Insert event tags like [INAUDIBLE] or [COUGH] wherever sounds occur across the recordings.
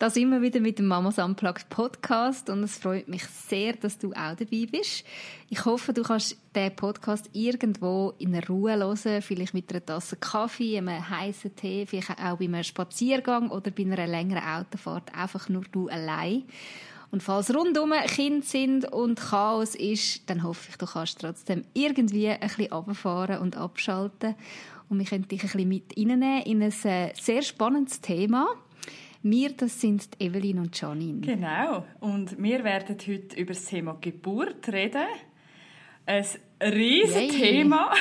Da sind wir wieder mit dem Mamas Unplugged Podcast und es freut mich sehr, dass du auch dabei bist. Ich hoffe, du kannst den Podcast irgendwo in Ruhe hören, vielleicht mit einer Tasse Kaffee, einem heißen Tee, vielleicht auch bei einem Spaziergang oder bei einer längeren Autofahrt, einfach nur du allein. Und falls rundum Kinder sind und Chaos ist, dann hoffe ich, du kannst trotzdem irgendwie ein bisschen runterfahren und abschalten. Und wir können dich ein bisschen mit reinnehmen in ein äh, sehr spannendes Thema. Wir, das sind Evelyn und Janine. Genau. Und wir werden heute über das Thema Geburt reden. Ein riesiges Thema,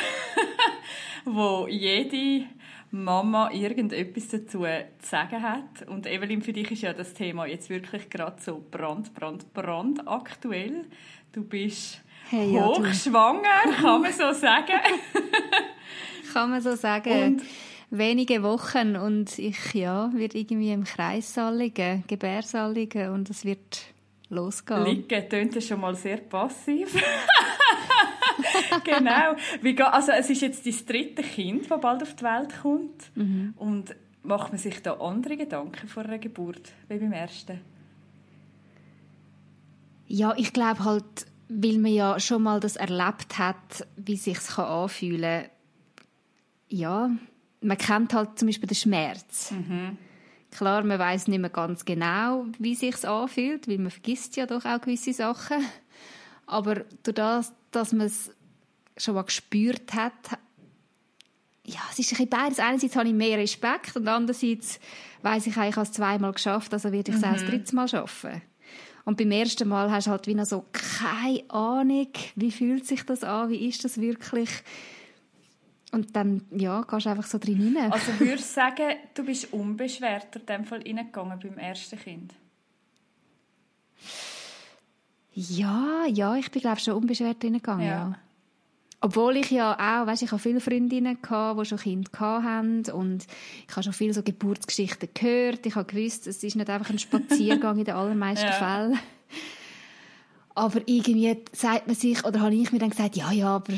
[LAUGHS] wo jede Mama irgendetwas dazu zu sagen hat. Und Evelyn, für dich ist ja das Thema jetzt wirklich gerade so brand, brand, brand aktuell. Du bist hey, ja, hochschwanger, du. kann man so sagen. [LAUGHS] kann man so sagen. Und wenige Wochen und ich ja, werde irgendwie im Kreissaal liegen, Gebärsaal liegen und es wird losgehen. Liegen tönt ja schon mal sehr passiv. [LAUGHS] genau. Wie, also es ist jetzt das dritte Kind, das bald auf die Welt kommt. Mhm. Und macht man sich da andere Gedanken vor einer Geburt wie beim ersten? Ja, ich glaube halt, weil man ja schon mal das erlebt hat, wie sich anfühlen kann. Ja, man kennt halt zum Beispiel den Schmerz. Mhm. Klar, man weiß nicht mehr ganz genau, wie sich anfühlt, weil man vergisst ja doch auch gewisse Sachen. Aber durch das, dass man es schon mal gespürt hat, ja, es ist ein bisschen beides. Einerseits habe ich mehr Respekt und andererseits weiß ich, ich habe es zweimal geschafft, also werde ich es mhm. auch das dritte Mal schaffen. Und beim ersten Mal hast du halt wie noch so keine Ahnung, wie fühlt sich das an, wie ist das wirklich und dann, ja, gehst du einfach so drin rein. Also würdest du sagen, du bist unbeschwert in dem Fall reingegangen beim ersten Kind? Ja, ja, ich bin glaube schon unbeschwert reingegangen, ja. ja. Obwohl ich ja auch, weißt, ich habe viele Freundinnen gehabt, die schon Kinder hatten und ich habe schon viele so Geburtsgeschichten gehört. Ich habe gewusst, es ist nicht einfach ein Spaziergang in den [LAUGHS] allermeisten ja. Fällen. Aber irgendwie sagt man sich, oder habe ich mir dann gesagt, ja, ja, aber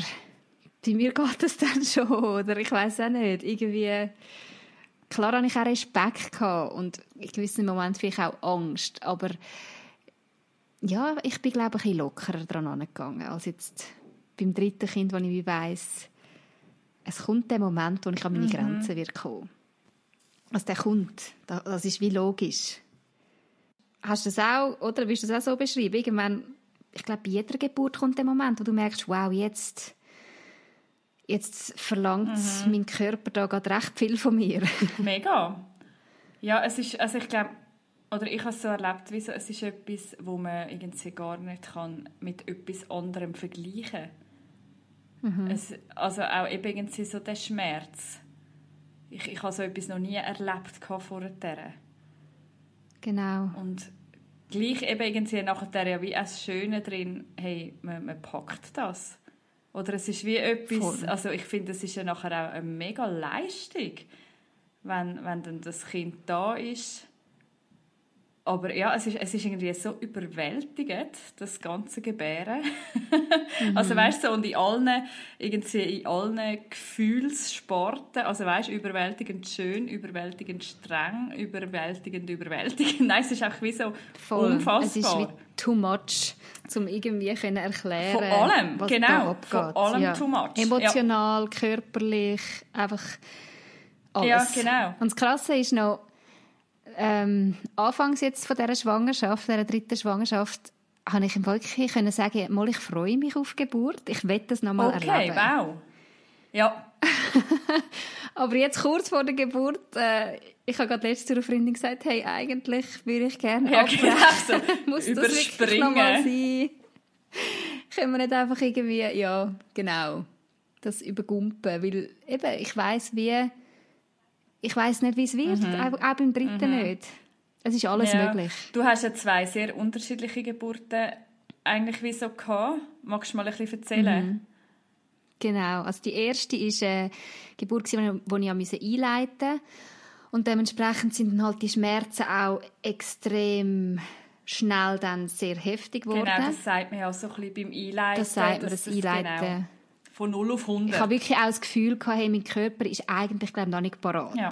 bei mir geht es dann [LAUGHS] schon, oder ich weiß auch nicht, irgendwie, klar hatte ich auch Respekt gehabt und in gewissen Momenten vielleicht auch Angst, aber ja, ich bin glaube ich ein bisschen lockerer dran angegangen, als jetzt beim dritten Kind, wo ich weiss, es kommt der Moment, wo ich an meine mhm. Grenzen wird kommen. Also der kommt, das ist wie logisch. Hast du das auch, oder willst du das auch so beschreiben? Irgendwann, ich glaube, bei jeder Geburt kommt der Moment, wo du merkst, wow, jetzt jetzt verlangt mhm. mein Körper da gerade recht viel von mir. [LAUGHS] Mega. Ja, es ist, also ich glaube, oder ich habe es so erlebt, wie so, es ist etwas, wo man irgendwie gar nicht kann mit etwas anderem vergleichen mhm. es, Also auch eben irgendwie so der Schmerz. Ich, ich habe so etwas noch nie erlebt vorher. Genau. Und gleich eben irgendwie nachher ja wie das Schöne drin, hey, man, man packt das. Oder es ist wie etwas, Voll. also ich finde, es ist ja nachher auch eine mega Leistung, wenn, wenn dann das Kind da ist. Aber ja, es ist, es ist irgendwie so überwältigend, das ganze Gebären. mhm. Also weißt du, und in allen, irgendwie in allen Gefühlssporten, also weißt du, überwältigend schön, überwältigend streng, überwältigend überwältigend. [LAUGHS] Nein, es ist auch wie so Voll. unfassbar. Es ist wie too much um irgendwie können erklären Von allem, was genau. Da abgeht. Von allem ja. too much. Emotional, ja. körperlich, einfach alles. Ja, genau. Und das Krasse ist noch, ähm, anfangs jetzt von dieser Schwangerschaft, dieser dritten Schwangerschaft, habe ich im wirklich können sagen, mal ich freue mich auf Geburt, ich will das nochmal okay, erleben. Okay, wow. Ja. [LAUGHS] Aber jetzt kurz vor der Geburt, äh, ich habe gerade letzte einer Freundin gesagt, hey, eigentlich würde ich gerne ja, genau so. [LAUGHS] Muss das wirklich nochmal sein? Können wir nicht einfach irgendwie, ja, genau, das übergumpen, weil eben, ich weiß wie, ich weiß nicht, wie es wird, mhm. auch, auch beim dritten mhm. nicht. Es ist alles ja. möglich. Du hast ja zwei sehr unterschiedliche Geburten eigentlich wie so gehabt? Magst du mal ein bisschen erzählen? Mhm. Genau, also die erste war eine Geburt, die ich einleiten musste. Und dementsprechend sind dann halt die Schmerzen auch extrem schnell dann sehr heftig geworden. Genau, das sagt man ja so ein bisschen beim Einleiten. Das sagt man, das, das Einleiten. Genau, von 0 auf 100. Ich habe wirklich auch das Gefühl gehabt, hey, mein Körper ist eigentlich glaube ich, noch nicht parat. Ja.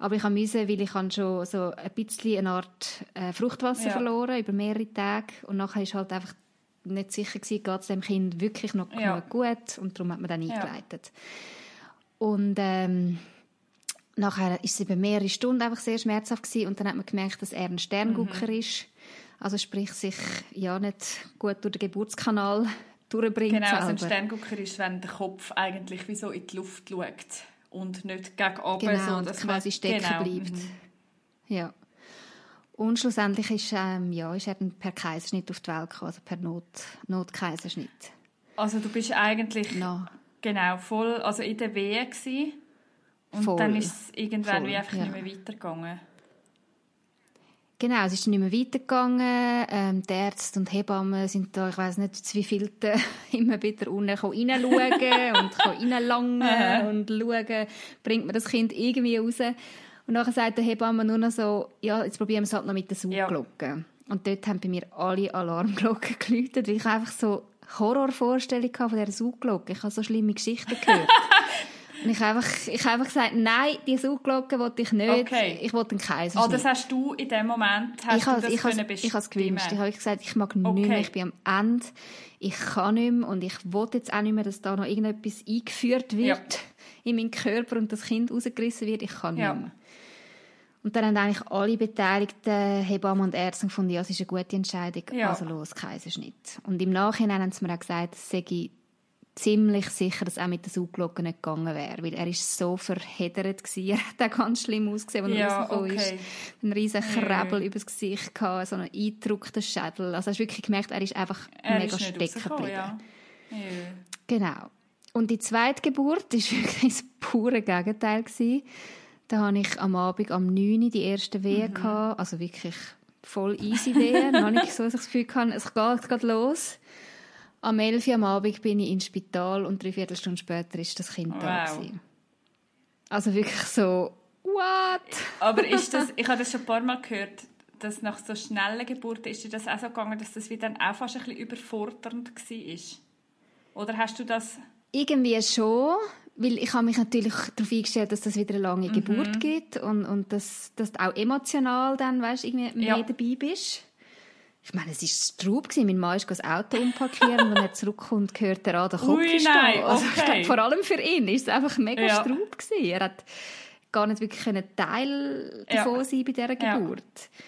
Aber ich musste, weil ich schon so ein bisschen eine Art äh, Fruchtwasser ja. verloren über mehrere Tage und nachher ist halt einfach nicht sicher gewesen, geht es dem Kind wirklich noch ja. gut und darum hat man dann eingeleitet. Und ähm, nachher war es über mehrere Stunden einfach sehr schmerzhaft gewesen und dann hat man gemerkt, dass er ein Sterngucker mhm. ist. Also sprich, sich ja nicht gut durch den Geburtskanal durchbringt. Genau, also ein Sterngucker ist, wenn der Kopf eigentlich wie so in die Luft schaut und nicht gegen oben, genau, so dass quasi man, stecken genau. bleibt. Mhm. Ja. Und schlussendlich ist, ähm, ja, ist er per Kaiserschnitt auf die Welt gekommen, also per Not, Notkaiserschnitt. Also du bist eigentlich no. genau voll, also in der Wehe gewesen, und voll. dann ist es irgendwann voll, wie einfach ja. nicht mehr weitergegangen. Genau, es ist nicht mehr weitergegangen. Ähm, die Ärzte und Hebammen sind da, ich weiß nicht, wie viele [LAUGHS] immer wieder unten reinschauen [LAUGHS] und reinlangen [LAUGHS] und schauen, bringt man das Kind irgendwie raus. Und nachher sagt der Hebamme nur noch so, ja, jetzt probieren wir es halt noch mit der Sauglocke. Ja. Und dort haben bei mir alle Alarmglocken geläutet, weil ich einfach so Horrorvorstellungen von dieser Sauglocke. Ich habe so schlimme Geschichten gehört. Und ich habe einfach, ich einfach gesagt, nein, die Sauglocke wollte ich nicht. Okay. Ich wollte einen Kaiserschnitt. Oh, das hast du in dem Moment hast ich du das ich können has, Ich habe es gewünscht. Ich habe gesagt, ich mag okay. nicht mehr, ich bin am Ende. Ich kann nicht mehr und ich wollte jetzt auch nicht mehr, dass da noch irgendetwas eingeführt wird ja. in meinen Körper und das Kind rausgerissen wird. Ich kann nicht ja. mehr. Und dann haben eigentlich alle beteiligten Hebammen und Ärzte gefunden, ja, es ist eine gute Entscheidung, ja. also los, Kaiserschnitt. Und im Nachhinein haben sie mir auch gesagt, es sei ziemlich sicher, dass auch mit der Sauglocke nicht gegangen wäre, weil er ist so verheddert gewesen. [LAUGHS] Er hat auch ganz schlimm ausgesehen, als er ja, rausgekommen okay. ist. Ein riesen Krebel übers Gesicht gehabt, so einen eingedruckten Schädel. Also hast wirklich gemerkt, er ist einfach er mega stecken geblieben. Ja. Genau. Und die zweite Geburt war [LAUGHS] wirklich das pure Gegenteil. Gewesen. Da hatte ich am Abend am 9. die erste Wehe. Mhm. Also wirklich voll easy Wehen. Noch nicht so, dass ich das Gefühl hatte, es geht, es geht los. Am 11. Uhr am Abend bin ich ins Spital und drei Viertelstunde später ist das Kind wow. da gewesen. Also wirklich so, what? [LAUGHS] Aber ist das, ich habe das schon ein paar Mal gehört, dass nach so schnellen Geburten ist dir das auch so gegangen, dass das wieder dann auch fast ein bisschen überfordernd war? Oder hast du das... Irgendwie schon, weil ich habe mich natürlich darauf eingestellt, dass das wieder eine lange mhm. Geburt gibt und, und dass, dass du auch emotional dann, weißt, irgendwie mehr ja. dabei bist ich meine, es war Straub. Mein Mann ist das Auto umparkieren und wenn er zurückkommt, hört er an, der Kopf Ui, nein, also, okay. ich glaube, vor allem für ihn war es einfach mega ja. Straub. Gewesen. Er hat gar nicht wirklich einen Teil davon ja. sein bei dieser Geburt. Ja.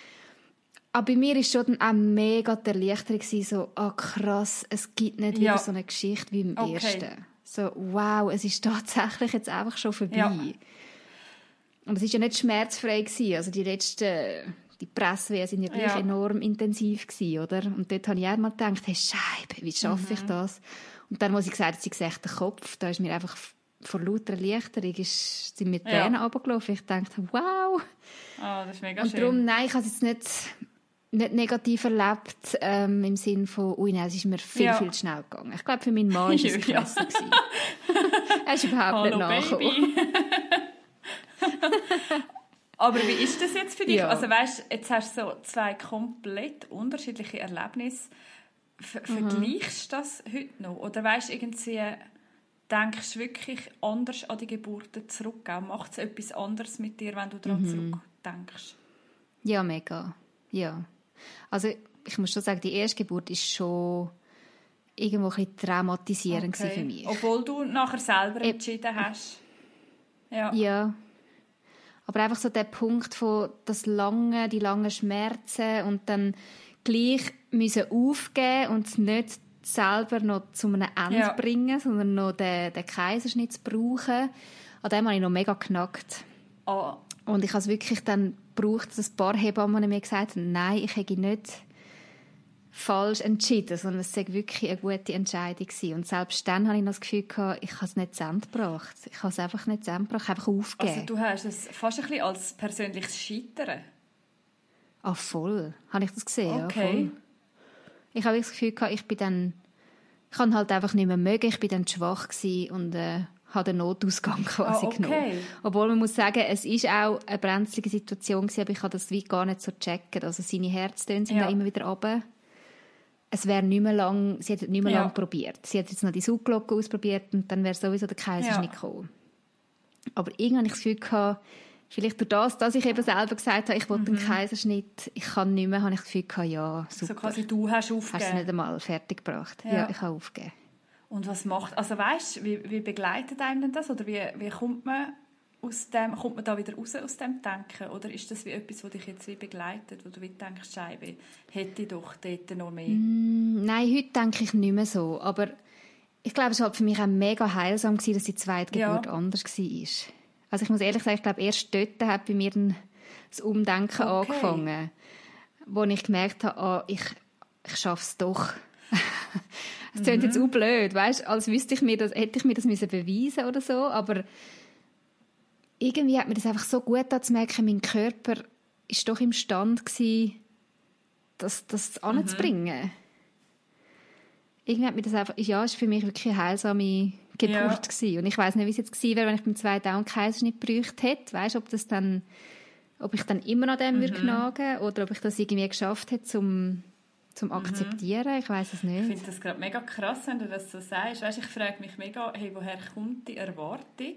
Aber bei mir war schon dann auch mega die Erleichterung, so, ah oh, krass, es gibt nicht wieder so eine Geschichte wie im okay. ersten. So, wow, es ist [LAUGHS] tatsächlich jetzt einfach schon vorbei. Und es war ja nicht schmerzfrei. Gewesen. Also die letzten die Presswehen sind ja gleich ja. enorm intensiv gewesen, oder? Und dort habe ich auch mal gedacht, hey, Scheibe, wie schaffe mhm. ich das? Und dann muss ich sagen, sie gesagt, der Kopf, da ist mir einfach vor lauter Erleichterung ist, sind mir Tränen ja. runtergelaufen. Ich dachte, wow. Oh, das ist mega Und schön. darum, nein, ich habe es jetzt nicht, nicht negativ erlebt, ähm, im Sinne von, ui, nein, es ist mir viel, ja. viel zu schnell gegangen. Ich glaube, für meinen Mann war es [LAUGHS] ja. besser [LAUGHS] er ist überhaupt Hallo, nicht nachgekommen. [LAUGHS] Aber wie ist das jetzt für dich? Ja. Also weißt, jetzt hast du so zwei komplett unterschiedliche Erlebnisse. Ver mhm. Vergleichst du das heute noch? Oder weißt irgendwie, denkst du wirklich anders an die Geburten zurück? Macht es etwas anderes mit dir, wenn du daran mhm. zurückdenkst? Ja, mega. Ja. Also ich muss schon sagen, die erste Geburt ist schon irgendwo ein bisschen traumatisierend okay. für mich. Obwohl du nachher selber entschieden hast. Ja. ja. Aber einfach so der Punkt von das lange, die langen Schmerzen und dann gleich müssen aufgeben und es nicht selber noch zu einem Ende ja. bringen, sondern noch den, den Kaiserschnitt zu brauchen. An dem habe ich noch mega knackt. Oh. Und ich habe es wirklich dann gebraucht, dass ein paar Hebammen mir gesagt haben, nein, ich hätte nicht falsch entschieden, sondern es war wirklich eine gute Entscheidung. Gewesen. Und selbst dann hatte ich noch das Gefühl, gehabt, ich habe es nicht zu Ende gebracht. Ich habe es einfach nicht zu Ende gebracht, einfach aufgegeben. Also du hast es fast ein bisschen als persönliches Scheitern? Ah, voll. Habe ich das gesehen, okay. ja. Ich habe das Gefühl gehabt, ich bin dann, ich kann halt einfach nicht mehr mögen, ich bin dann schwach und äh, habe den Notausgang [LAUGHS] quasi ah, okay. genommen. Obwohl man muss sagen, es ist auch eine brenzlige Situation gewesen, aber ich habe das wie gar nicht so checken. Also seine Herztöne sind ja. da immer wieder runter. Es wäre nicht mehr lang, sie hat nicht mehr ja. lang probiert. Sie hat jetzt noch die Sauglocke ausprobiert und dann wäre sowieso der Kaiserschnitt ja. gekommen. Aber irgendwann habe ich das Gefühl gehabt, vielleicht durch das, dass ich eben selber gesagt habe, ich wollte mhm. einen Kaiserschnitt, ich kann nicht mehr, habe ich das Gefühl gehabt, ja, super. So quasi du hast aufgegeben. Hast es nicht einmal fertig gebracht. Ja, ja ich habe aufgegeben. Und was macht, also weißt, wie, wie begleitet einem denn das? Oder wie, wie kommt man aus dem, kommt man da wieder raus aus dem Denken? Oder ist das wie etwas, das dich jetzt wie begleitet, wo du wie denkst, Scheibe, hätte ich doch dort noch mehr? Mm, nein, heute denke ich nicht mehr so. Aber ich glaube, es war halt für mich auch mega heilsam, gewesen, dass die zweite Geburt ja. anders war. Also ich muss ehrlich sagen, ich glaube, erst dort hat bei mir das Umdenken okay. angefangen, wo ich gemerkt habe, oh, ich, ich schaffe es doch. [LAUGHS] Es klingt mhm. jetzt auch blöd, weißt, als wüsste ich mir das, hätte ich mir das müssen beweisen oder so, aber irgendwie hat mir das einfach so gut zu merken, mein Körper ist doch imstand gewesen, das, das anzubringen. Mhm. Irgendwie hat mir das einfach, ja, es war für mich wirklich eine heilsame Geburt ja. gewesen. Und ich weiß nicht, wie es jetzt gewesen wäre, wenn ich beim zweiten einen Kaiserschnitt gebraucht hätte. Weißt, ob das dann, ob ich dann immer an dem mhm. würde nagen oder ob ich das irgendwie geschafft hätte, zum zum mhm. Akzeptieren? Ich weiß es nicht. Ich finde das gerade mega krass, wenn du das so sagst. Weißt, ich frage mich mega, hey, woher kommt die Erwartung,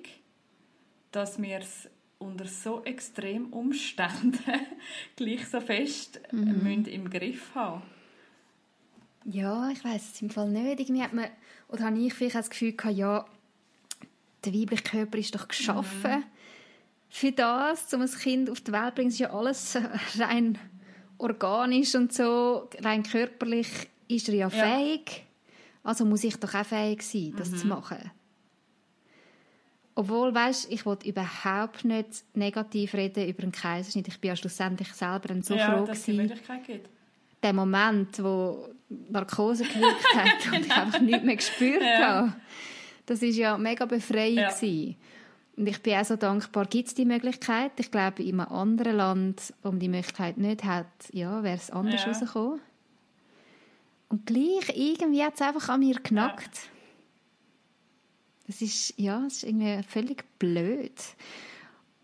dass wir es unter so extremen Umständen [LAUGHS] gleich so fest mhm. müssen im Griff haben Ja, ich weiß es im Fall nicht. Irgendwie hat man, oder habe ich vielleicht das Gefühl gehabt, ja, der weibliche Körper ist doch geschaffen mhm. für das, um ein Kind auf die Welt zu bringen. Es ist ja alles [LAUGHS] rein organisch und so, rein körperlich ist er ja, ja. fähig. Also muss ich doch auch fähig sein, das mhm. zu machen. Obwohl, weißt, ich wollte überhaupt nicht negativ reden über einen Kaiserschnitt. Ich bin ja schlussendlich selber ein so ja, froh dass gewesen. Möglichkeit gibt. Der Moment, wo Narkose gewirkt [LAUGHS] hat genau. und ich einfach nichts mehr gespürt ja. habe, das war ja mega befreiend ja. Gewesen. Und ich bin auch so dankbar, gibt es die Möglichkeit. Ich glaube, in einem anderen Land, wo man die Möglichkeit nicht hat, ja, wäre es anders ja. rausgekommen. Und gleich, irgendwie hat es einfach an mir knackt. Ja. Das ist, ja, das ist irgendwie völlig blöd.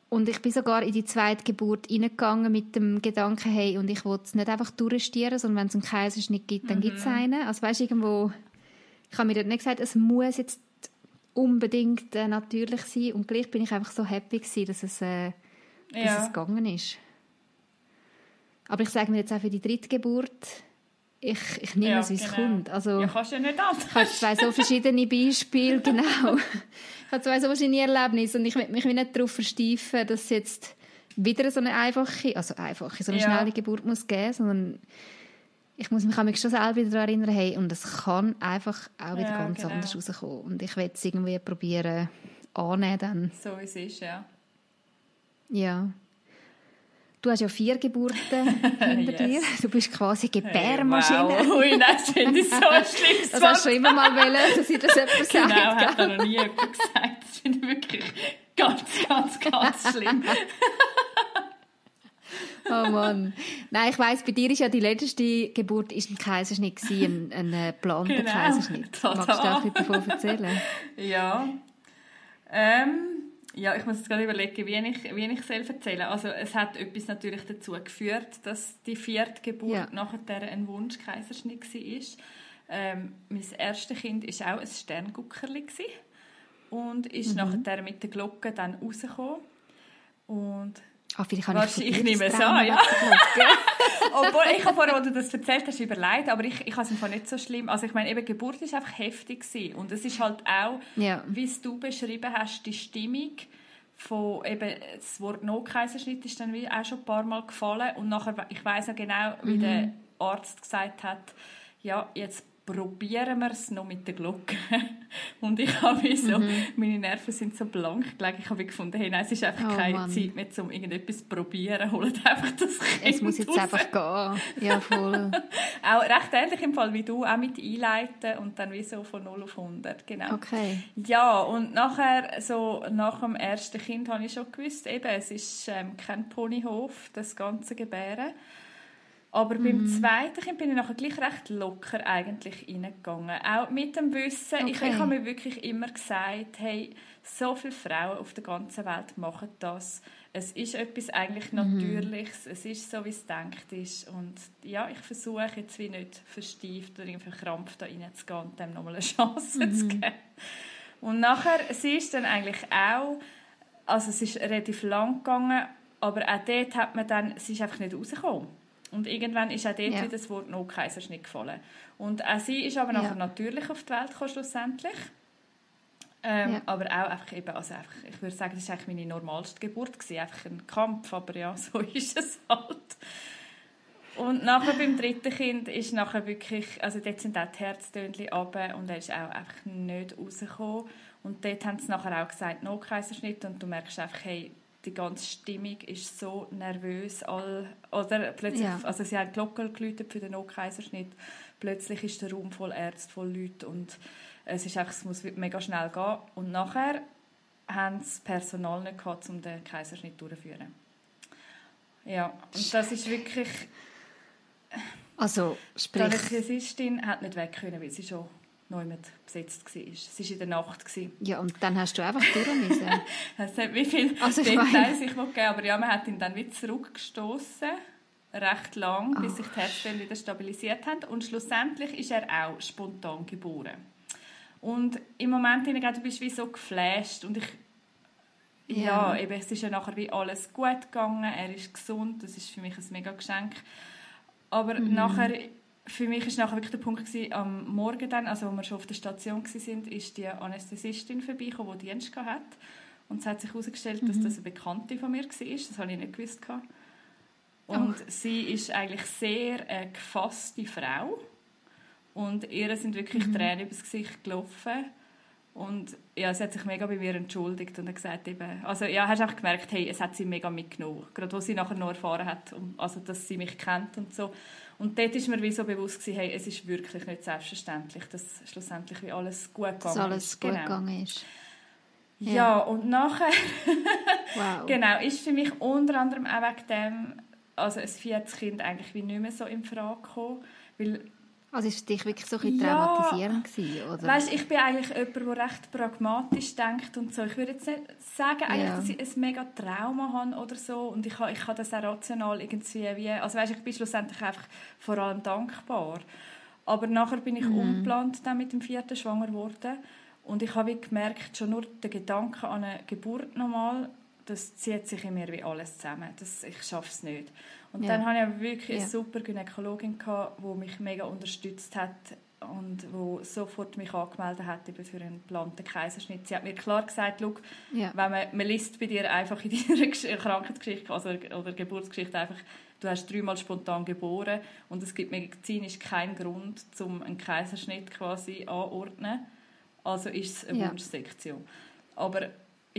Und ich bin sogar in die zweite Geburt reingegangen mit dem Gedanken, hey, und ich will es nicht einfach durchstieren, sondern wenn es einen Kaiserschnitt gibt, dann mhm. gibt es einen. Also weißt, irgendwo, ich habe mir dort nicht gesagt, es muss jetzt unbedingt äh, natürlich sein. Und gleich bin ich einfach so happy gewesen, dass es, äh, dass ja. es gegangen ist. Aber ich sage mir jetzt auch für die dritte Geburt, ich, ich nehme ja, es, wie es genau. kommt. Also, ja, kannst du ja nicht anders. Ich habe zwei so verschiedene Beispiele, [LAUGHS] genau. ich habe zwei so verschiedene Erlebnisse und ich will mich nicht darauf versteifen, dass es jetzt wieder so eine einfache, also einfache, so eine ja. schnelle Geburt muss geben, sondern ich muss mich schon selber wieder daran erinnern, hey, und es kann einfach auch wieder ja, ganz genau. anders rauskommen. Und ich will es irgendwie probieren annehmen dann. So wie es ist, ja. Ja. Du hast ja vier Geburten [LAUGHS] hinter yes. dir. Du bist quasi Gebärmaschine. Hey, wow. Ui, nein, das finde ich so [LAUGHS] schlimm. Das hast du schon immer mal wollen, dass ich das jemand sagt. Genau, hat noch nie jemand gesagt. Das finde ich wirklich ganz, ganz, ganz schlimm. [LAUGHS] Oh Mann. Nein, ich weiss, bei dir ist ja die letzte Geburt ist ein Kaiserschnitt gewesen, ein, ein geplanter genau, Kaiserschnitt. Magst du auch etwas davon erzählen? Ja. Ähm, ja, ich muss jetzt gerade überlegen, wie ich, wie ich es erzählen Also es hat etwas natürlich dazu geführt, dass die vierte Geburt ja. nachher ein Wunschkaiserschnitt war. Ähm, mein erstes Kind war auch ein Sternguckerli und ist mhm. nachher mit der Glocke dann rausgekommen. Und Ah, vielleicht habe ich, ich nehme es an, ja. [LAUGHS] Obwohl, ich habe vorher, als du das erzählt hast, überlegt, aber ich, ich habe es einfach nicht so schlimm. Also ich meine, eben, Geburt war einfach heftig gewesen. und es ist halt auch, ja. wie es du beschrieben hast, die Stimmung von eben, das Wort No-Kaiserschnitt ist dann auch schon ein paar Mal gefallen und nachher, ich weiß noch genau, wie mhm. der Arzt gesagt hat, ja, jetzt probieren wir es noch mit der Glocke. [LAUGHS] Und ich habe so, mhm. meine Nerven sind so blank gelegen. Ich habe gefunden, hey, nein, es ist einfach oh, keine Mann. Zeit mehr, um irgendetwas zu probieren. Holt einfach das Kind Es muss jetzt raus. einfach gehen. Ja, voll. [LAUGHS] auch recht ähnlich im Fall wie du, auch mit einleiten und dann wie so von 0 auf 100. Genau. Okay. Ja, und nachher, so nach dem ersten Kind habe ich schon gewusst, eben, es ist ähm, kein Ponyhof, das ganze Gebären. Aber mhm. beim zweiten Kind bin ich nachher gleich recht locker eigentlich reingegangen. Auch mit dem Wissen, okay. ich, ich habe mir wirklich immer gesagt, hey, so viele Frauen auf der ganzen Welt machen das. Es ist etwas eigentlich mhm. Natürliches, mhm. es ist so, wie es denkt ist. Und ja, ich versuche jetzt wie nicht verstieft oder irgendwie verkrampft da reinzugehen und dem nochmal eine Chance mhm. zu geben. Und nachher, sie ist dann eigentlich auch, also es ist relativ lang gegangen, aber auch dort hat man dann, sie ist einfach nicht rausgekommen. Und irgendwann ist auch dort ja. wieder das Wort No-Kaiserschnitt gefallen. Und auch sie ist aber nachher ja. natürlich auf die Welt gekommen, schlussendlich. Ähm, ja. Aber auch einfach eben, also einfach, ich würde sagen, das war eigentlich meine normalste Geburt, gewesen, einfach ein Kampf, aber ja, [LAUGHS] so ist es halt. Und nachher beim dritten Kind ist nachher wirklich, also dort sind auch die Herztönchen runter und er ist auch einfach nicht rausgekommen. Und dort haben sie nachher auch gesagt, No-Kaiserschnitt und du merkst einfach, hey, die ganze Stimmung ist so nervös. All, oder plötzlich, ja. also sie haben Glocken geläutet für den No-Kaiserschnitt. Plötzlich ist der Raum voll Ärzte, voll Leute und es, ist einfach, es muss mega schnell gehen. Und nachher haben sie Personal nicht gehabt, um den Kaiserschnitt durchzuführen. Ja, und das ist wirklich... Also, sprich... Die Anästhesistin hat nicht weg können, weil sie schon neu besetzt war. Es war in der Nacht. Ja, und dann hast du einfach durch müssen. [LAUGHS] es hat wie viel [LAUGHS] also Details ich gegeben, aber ja, man hat ihn dann wieder zurückgestoßen recht lang, bis sich die Herzstellen wieder stabilisiert haben. Und schlussendlich ist er auch spontan geboren. Und im Moment ich bist wie so geflasht und ich ja, ja eben, es ist ja nachher wie alles gut gegangen, er ist gesund, das ist für mich ein mega Geschenk. Aber mhm. nachher für mich war nachher wirklich der Punkt gewesen, am Morgen dann, also als wir schon auf der Station waren, ist die Anästhesistin vorbeigekommen, die Dienst hatte. Und es hat sich herausgestellt, mhm. dass das eine Bekannte von mir war. Das habe ich nicht gewusst. Und oh. sie ist eigentlich sehr eine gefasste Frau. Und ihr sind wirklich mhm. Tränen übers Gesicht gelaufen. Und ja, sie hat sich mega bei mir entschuldigt und hat gesagt, eben, also ja, hast auch gemerkt, hey, es hat sie mega mitgenommen. Gerade wo sie nachher noch erfahren hat, also, dass sie mich kennt und so. Und dort ist mir wie so bewusst gewesen, hey, es ist wirklich nicht selbstverständlich, dass schlussendlich wie alles gut gegangen dass alles ist. gut genau. gegangen ist. Ja, ja und nachher [LAUGHS] wow. genau, ist für mich unter anderem auch wegen dem, also ein viertes Kind eigentlich wie nicht mehr so in Frage gekommen, weil also ist es für dich wirklich so ein traumatisierend gewesen, oder? Weißt, ich bin eigentlich jemand, der recht pragmatisch denkt und so. Ich würde jetzt nicht sagen, ja. dass ich ein mega Trauma habe oder so und ich habe, ich habe das auch rational irgendwie wie, also weißt, ich bin schlussendlich einfach vor allem dankbar. Aber nachher bin ich mhm. unplant dann mit dem vierten schwanger geworden und ich habe gemerkt, schon nur der Gedanke an eine Geburt nochmal, das zieht sich in mir wie alles zusammen. Das, ich schaffe es nicht. Und ja. dann hatte ich wirklich eine super Gynäkologin, gehabt, die mich mega unterstützt hat und die sofort mich angemeldet hat für einen geplanten Kaiserschnitt. Sie hat mir klar gesagt, ja. wenn man, man liest bei dir einfach in deiner [LAUGHS] Krankheitsgeschichte also, oder Geburtsgeschichte einfach, du hast dreimal spontan geboren und es gibt medizinisch keinen Grund, um einen Kaiserschnitt quasi anordnen. Also ist es eine ja. Wunschsektion. Aber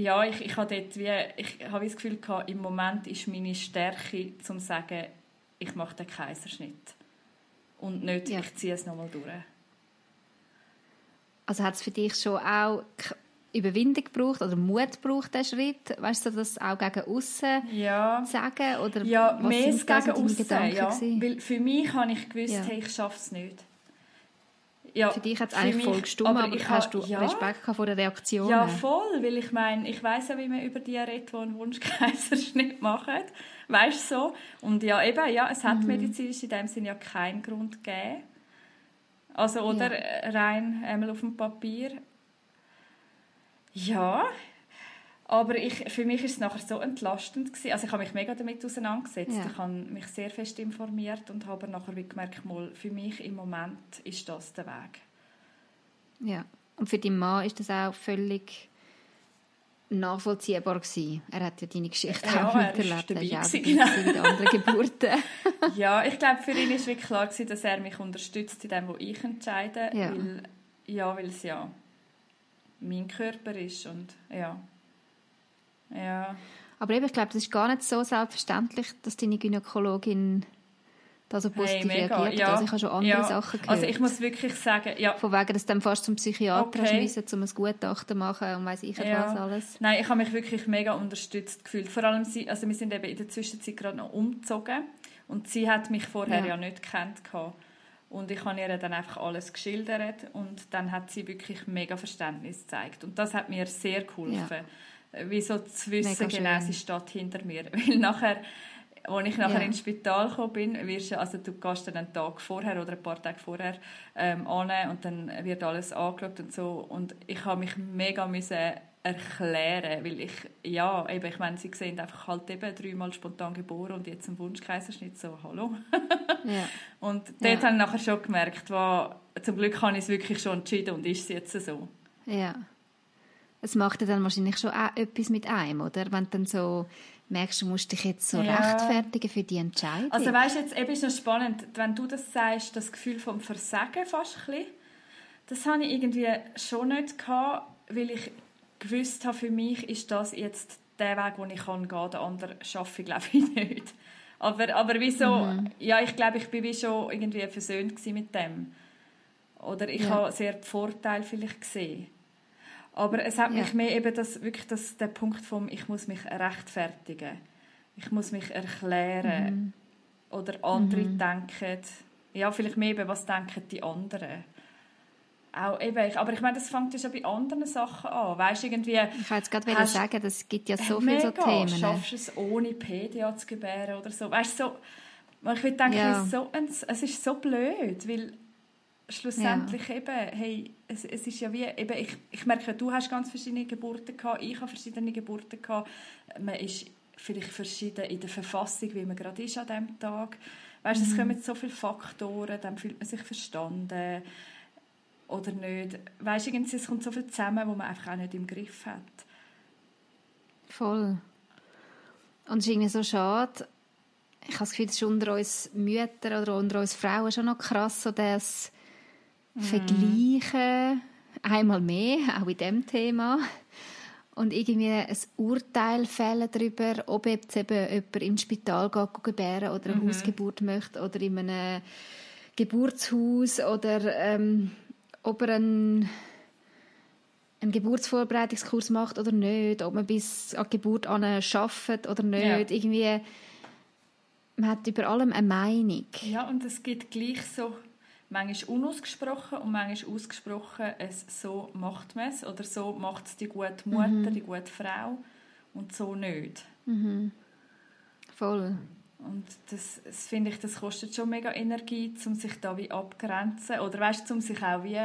ja, ich, ich habe dort wie, ich habe das Gefühl gehabt, im Moment ist meine Stärke, zum zu sagen, ich mache den Kaiserschnitt. Und nicht, ja. ich ziehe es nochmal durch. Also hat es für dich schon auch Überwindung gebraucht oder Mut gebraucht, diesen Schritt? Weißt du, das auch gegen außen ja. sagen? Oder ja, mehr gegen außen. Ja. Weil für mich habe ich gewusst, ja. hey, ich schaffe es nicht. Ja, für dich hat es eigentlich voll gestummt, aber, aber hast du ja, Respekt vor der Reaktion? Ja, voll, weil ich meine, ich weiß ja, wie man über die redet, die einen Wunschkaiserschnitt [LAUGHS] machen. Weißt du so? Und ja, eben, ja, es hat mhm. medizinisch in dem Sinne ja keinen Grund gegeben. Also, oder ja. rein einmal auf dem Papier. Ja, aber ich, für mich ist es nachher so entlastend gewesen. Also ich habe mich mega damit auseinandergesetzt. Ja. Ich habe mich sehr fest informiert und habe nachher wie gemerkt, mal, für mich im Moment ist das der Weg. Ja, und für deinen Mann ist das auch völlig nachvollziehbar gewesen. Er hat ja deine Geschichte ja, auch miterlebt. Er dabei genau. anderen Geburten. [LAUGHS] ja, ich glaube, für ihn ist wirklich klar gewesen, dass er mich unterstützt in dem, was ich entscheide. Ja. Weil, ja, weil es ja mein Körper ist und ja. Ja. Aber eben, ich glaube, das ist gar nicht so selbstverständlich, dass deine Gynäkologin da so positiv hey, reagiert ja. Also ich habe schon andere ja. Sachen gehört. Also ich muss wirklich sagen, ja. Von wegen, dass du dann fast zum Psychiater okay. müssen, um ein Gutachten zu machen und weiss ich ja. was alles. Nein, ich habe mich wirklich mega unterstützt gefühlt. Vor allem, also wir sind eben in der Zwischenzeit gerade noch umgezogen Und sie hat mich vorher ja, ja nicht gekannt. Und ich habe ihr dann einfach alles geschildert und dann hat sie wirklich mega Verständnis gezeigt. Und das hat mir sehr geholfen. Ja. Wie so zu wissen, genau, sie steht hinter mir. [LAUGHS] Weil nachher als ich nachher ja. ins Spital gekommen bin, wirst, also du gehst dann einen Tag vorher oder ein paar Tage vorher ähm, an und dann wird alles angeschaut und so und ich habe mich mega müssen erklären, weil ich, ja, eben, ich meine, sie sehen einfach halt eben dreimal spontan geboren und jetzt ein Wunschkaiserschnitt, so, hallo. ja. [LAUGHS] Und dort ja. habe ich nachher schon gemerkt, wo, zum Glück habe ich es wirklich schon entschieden und ist es jetzt so. Ja. Es macht ja dann wahrscheinlich schon auch etwas mit einem, oder? Wenn du dann so merkst, du musst dich jetzt so ja. rechtfertigen für die Entscheidung. Also weißt du, jetzt eben ist noch spannend, wenn du das sagst, das Gefühl vom Versagen fast ein bisschen, das habe ich irgendwie schon nicht gehabt, weil ich gewusst habe, für mich ist das jetzt der Weg, den ich gehen kann, den anderen schaffe ich, glaube ich, [LAUGHS] nicht. Aber, aber wieso, mhm. ja, ich glaube, ich bin wie schon irgendwie versöhnt mit dem. Oder ich ja. habe sehr Vorteile vielleicht gesehen. Aber es hat ja. mich mehr eben das, wirklich das, der Punkt vom, ich muss mich rechtfertigen. Ich muss mich erklären. Mhm. Oder andere mhm. denken, ja, vielleicht mehr eben, was denken die anderen. Auch eben, aber ich meine, das fängt ja schon bei anderen Sachen an. Weißt, irgendwie, ich wollte jetzt gerade hast, sagen, es gibt ja so viele so Themen. Schaffst du es ohne PDA zu gebären oder so? Weißt, so ich würde denken, ja. so es ist so blöd, weil schlussendlich ja. eben, hey, es, es ist ja wie, eben, ich, ich merke, du hast ganz verschiedene Geburten gehabt, ich habe verschiedene Geburten gehabt, man ist vielleicht verschieden in der Verfassung, wie man gerade ist an diesem Tag. Weißt, mhm. es kommen so viele Faktoren, dann fühlt man sich verstanden oder nicht. Weißt, irgendwie, es kommt so viel zusammen, wo man einfach auch nicht im Griff hat. Voll. Und es ist irgendwie so schade, ich habe das Gefühl, es ist unter uns Müttern oder unter uns Frauen schon noch krass, so dass mhm. Vergleichen, einmal mehr, auch in diesem Thema. Und irgendwie ein Urteil fällen darüber, ob jetzt eben jemand ins Spital geht, gebären oder eine mhm. Hausgeburt möchte oder in einem Geburtshaus oder ähm, ob er einen, einen Geburtsvorbereitungskurs macht oder nicht, ob man bis an die Geburt arbeitet oder nicht. Ja. Irgendwie, man hat über allem eine Meinung. Ja, und es gibt gleich so manchmal unausgesprochen und manchmal ausgesprochen, es so macht man es oder so macht es die gute Mutter, mhm. die gute Frau und so nicht. Mhm. Voll. Und das, das finde ich, das kostet schon mega Energie, um sich da wie abgrenzen oder weißt, um sich auch wie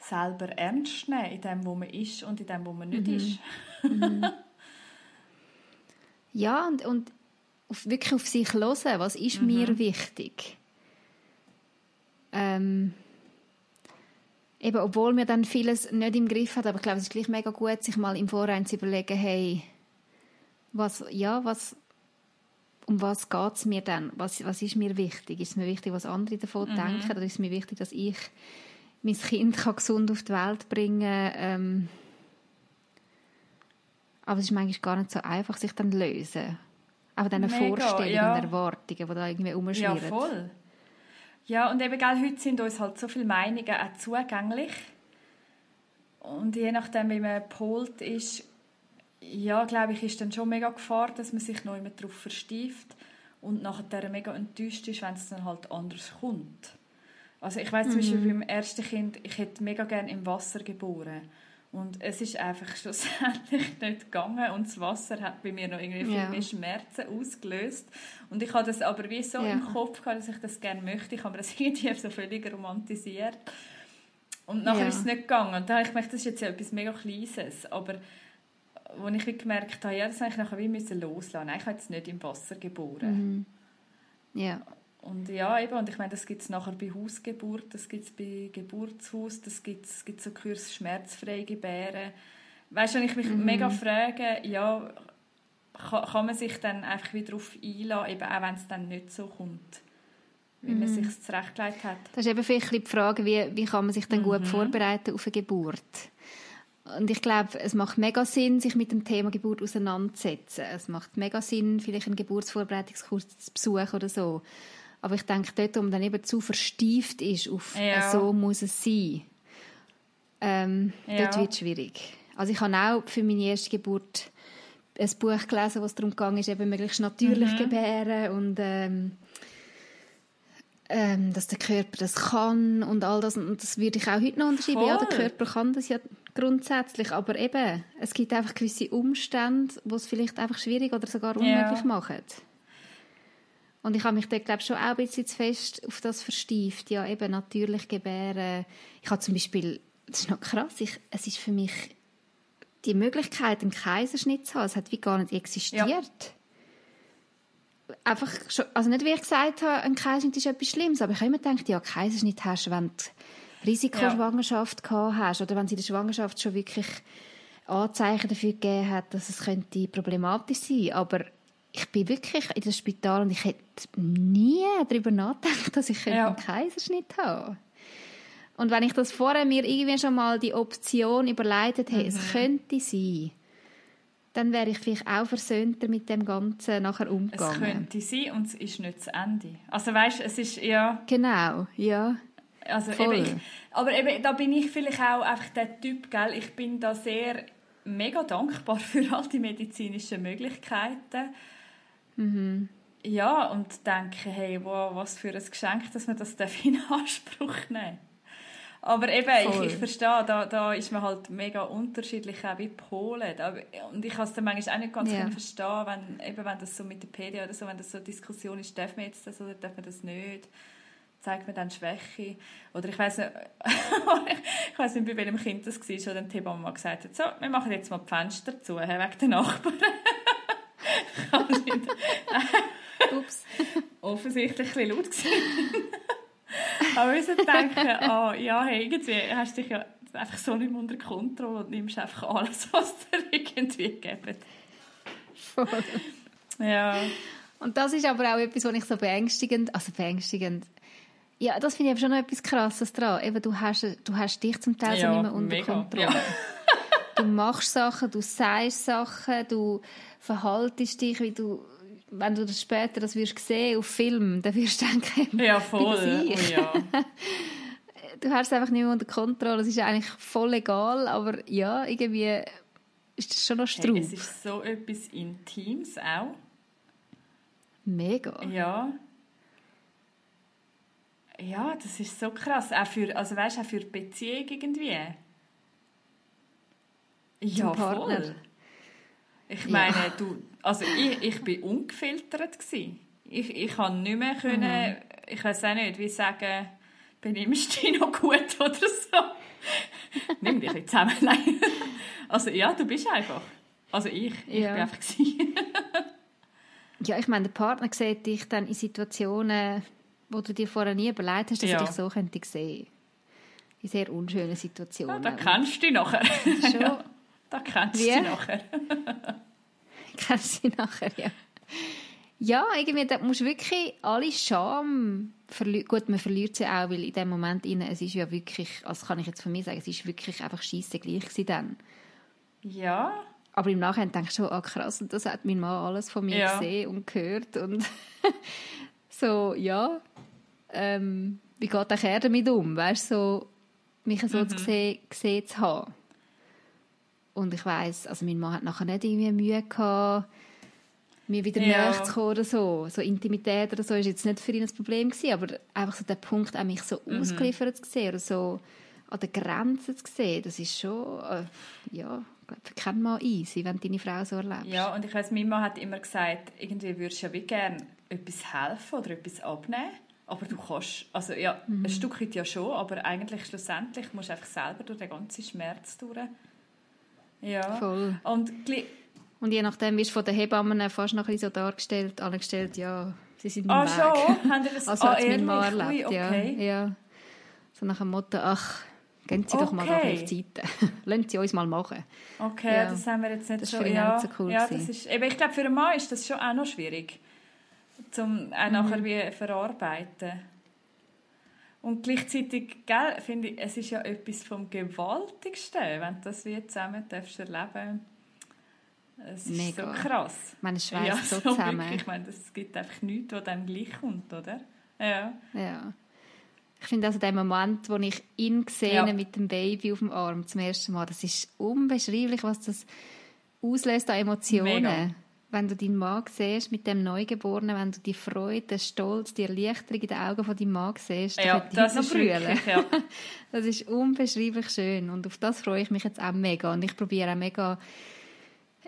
selber ernst zu nehmen in dem, wo man ist und in dem, wo man nicht mhm. ist. mhm. [LAUGHS] Ja, und, und auf, wirklich auf sich hören, was ist mhm. mir wichtig? Ähm, eben, obwohl mir dann vieles nicht im Griff hat, aber ich glaube, es ist gleich mega gut, sich mal im Vorhinein zu überlegen, hey, was, ja, was, um was geht es mir dann? Was, was ist mir wichtig? Ist es mir wichtig, was andere davon mhm. denken? Oder ist es mir wichtig, dass ich mein Kind kann gesund auf die Welt bringen? Ähm, aber es ist manchmal gar nicht so einfach, sich dann zu lösen. Auch diese Vorstellungen ja. und Erwartungen, die da irgendwie umschwirren. Ja, voll. Ja, und eben, gell, heute sind uns halt so viele Meinungen auch zugänglich. Und je nachdem, wie man polt ist, ja, glaube ich, ist dann schon mega Gefahr, dass man sich noch immer darauf verstieft und nachher mega enttäuscht ist, wenn es dann halt anders kommt. Also ich weiß mhm. zum Beispiel beim ersten Kind, ich hätte mega gerne im Wasser geboren. Und es ist einfach [LAUGHS] schlussendlich nicht gegangen und das Wasser hat bei mir noch irgendwie viel ja. mehr Schmerzen ausgelöst. Und ich hatte das aber wie so ja. im Kopf gehabt, dass ich das gerne möchte. Ich habe mir das [LAUGHS] irgendwie so völlig romantisiert. Und nachher ja. ist es nicht gegangen. Und da habe ich gemerkt, das ist jetzt etwas mega Kleines. Aber als ich gemerkt habe, ja, das habe ich nachher wie müssen loslassen. Ich habe jetzt nicht im Wasser geboren. Mhm. Ja. Und ja, eben, und ich meine, das gibt es nachher bei Hausgeburt, das gibt es bei Geburtshaus, das gibt es gibt so Kurs schmerzfrei gebären. Weißt du, wenn ich mich mhm. mega frage, ja, kann, kann man sich dann einfach wieder darauf einlassen, eben auch wenn es dann nicht so kommt, wie mhm. man sich zurechtgelegt hat. Das ist eben vielleicht die Frage, wie, wie kann man sich dann mhm. gut vorbereiten auf eine Geburt? Und ich glaube, es macht mega Sinn, sich mit dem Thema Geburt auseinanderzusetzen. Es macht mega Sinn, vielleicht einen Geburtsvorbereitungskurs zu besuchen oder so. Aber ich denke, dort, wo man dann eben zu verstieft ist auf ja. «so muss es sein», ähm, ja. dort wird es schwierig. Also ich habe auch für meine erste Geburt ein Buch gelesen, wo es darum ging, eben möglichst natürlich mhm. gebären und ähm, ähm, dass der Körper das kann und all das. Und das würde ich auch heute noch unterschreiben. Voll. Ja, der Körper kann das ja grundsätzlich, aber eben, es gibt einfach gewisse Umstände, die es vielleicht einfach schwierig oder sogar unmöglich ja. machen. Und ich habe mich da, glaube ich, schon auch ein bisschen zu fest auf das verstieft. Ja, eben natürlich gebären. Ich habe zum Beispiel, das ist noch krass, ich, es ist für mich die Möglichkeit, einen Kaiserschnitt zu haben, es hat wie gar nicht existiert. Ja. Einfach, schon, also nicht wie ich gesagt habe, ein Kaiserschnitt ist etwas Schlimmes, aber ich habe immer gedacht, ja, Kaiserschnitt hast du, wenn du Risikoschwangerschaft ja. gehabt hast oder wenn es in der Schwangerschaft schon wirklich Anzeichen dafür gegeben hat, dass es könnte problematisch sein könnte. Aber ich bin wirklich in das Spital und ich hätte nie darüber nachgedacht, dass ich ja. einen Kaiserschnitt habe. Und wenn ich das vorher mir irgendwie schon mal die Option überleitet hätte, mhm. es könnte sein, dann wäre ich vielleicht auch versöhnter mit dem Ganzen nachher umgegangen. Es könnte sein und es ist nicht das Ende. Also weißt, es ist ja... Genau, ja. Also eben, ich, aber eben, da bin ich vielleicht auch einfach der Typ, gell? ich bin da sehr mega dankbar [LAUGHS] für all die medizinischen Möglichkeiten. Mhm. Ja, und denke, hey, wow, was für ein Geschenk, dass man das in Anspruch nehmen aber eben, ich, ich verstehe, da, da ist man halt mega unterschiedlich, auch wie Polen. Und ich kann es dann manchmal auch nicht ganz yeah. verstehen, wenn, eben, wenn das so mit der PD oder so, wenn das so eine Diskussion ist, darf man jetzt das oder darf man das nicht zeigt man dann Schwäche. Oder ich weiß nicht, [LAUGHS] ich weiß nicht, bei welchem Kind das war, dann die Hebamme mal gesagt hat, so, wir machen jetzt mal die Fenster zu, wegen den Nachbarn. [LAUGHS] Ups. Offensichtlich ein bisschen laut gewesen. Aber wir müssen denken, oh, ja, hey, irgendwie hast du dich ja einfach so nicht mehr unter Kontrolle und nimmst einfach alles, was dir irgendwie gibt. Voll. Ja. Und das ist aber auch etwas, was ich so beängstigend, also beängstigend, ja, das finde ich schon noch etwas Krasses dran. Eben, du, hast, du hast dich zum Teil ja, so nicht mehr unter mega. Kontrolle. Ja. Du machst Sachen, du sagst Sachen, du verhaltest dich, wie du wenn du das später das wirst sehen auf Film, dann wirst du denken, ja voll, oh, ja. [LAUGHS] du hast es einfach nicht mehr unter Kontrolle. Es ist eigentlich voll egal, aber ja, irgendwie ist das schon noch Strub. Hey, es ist so etwas Intimes auch. Mega. Ja. Ja, das ist so krass. Auch für, also weißt, auch für die Beziehung irgendwie. Ja, voll. Ich meine, ja. du, also ich, ich bin ungefiltert gewesen. Ich, ich kann nicht mehr können, mhm. ich weiß auch nicht, wie sagen, benimmst du dich noch gut [LAUGHS] oder so. Nimm dich nicht zusammen. [LAUGHS] Nein. Also ja, du bist einfach. Also ich, ich ja. bin einfach [LAUGHS] Ja, ich meine, der Partner sieht dich dann in Situationen, wo du dir vorher nie überlegt hast, dass ja. er dich so könnte sehen. In sehr unschönen Situationen. Ja, da kennst du dich nachher. Schon. Da kennst du sie nachher. [LAUGHS] kennst du sie nachher, ja. Ja, irgendwie, da musst du wirklich alle Scham verlieren. Gut, man verliert sie auch, weil in dem Moment innen, es ist ja wirklich, also kann ich jetzt von mir sagen, es ist wirklich einfach scheisse gleich gewesen dann. Ja. Aber im Nachhinein denkst du schon, ah krass, und das hat mein Mann alles von mir ja. gesehen und gehört und [LAUGHS] so, ja, ähm, wie geht der damit um, weißt du, so, mich so mhm. gesehen, gesehen zu haben. Und ich weiß, also mein Mann hat nachher nicht irgendwie Mühe gehabt, mir wieder ja. näher zu kommen oder so. So Intimität oder so ist jetzt nicht für ihn ein Problem gewesen, aber einfach so der Punkt, auch mich so mhm. ausgeliefert zu sehen oder so an der Grenze zu sehen, das ist schon, äh, ja, für keinen Mann easy, wenn deine Frau so erlebst. Ja, und ich weiß, mein Mann hat immer gesagt, irgendwie würdest du ja wie gerne etwas helfen oder etwas abnehmen, aber du kannst, also ja, mhm. ein Stück weit ja schon, aber eigentlich schlussendlich musst du einfach selber durch den ganzen Schmerz durch. Ja. Voll. Und, und je nachdem wirst du von den Hebammen fast noch ein so dargestellt, angestellt, ja, sie sind Ah, schon? [LAUGHS] Haben das also, als mein Mann erlebt, okay. ja, ja. So nach dem Motto, ach, gehen Sie okay. doch mal auf die Seite. Lassen Sie uns mal machen. Okay, ja. das haben wir jetzt nicht das so... Das ja, so cool ja, das ist, eben, ich glaube, für einen Mann ist das schon auch noch schwierig, um auch mhm. nachher wie verarbeiten. Und gleichzeitig, gell, finde ich, es ist ja etwas vom Gewaltigsten, wenn du das wie zusammen darfst erleben Es ist Mega. so krass. Meine, es ja, so, zusammen. Wirklich. Ich meine, es gibt einfach nichts, was dem gleich kommt, oder? Ja. ja. Ich finde also der Moment, wo ich ihn gesehen ja. mit dem Baby auf dem Arm zum ersten Mal, das ist unbeschreiblich, was das auslöst an Emotionen. Mega. Wenn du deinen Mann siehst mit dem Neugeborenen, wenn du die Freude, den Stolz, die Erleichterung in den Augen von deinem Mann siehst, ja, das ist wirklich, ja. [LAUGHS] Das ist unbeschreiblich schön und auf das freue ich mich jetzt auch mega und ich probiere auch mega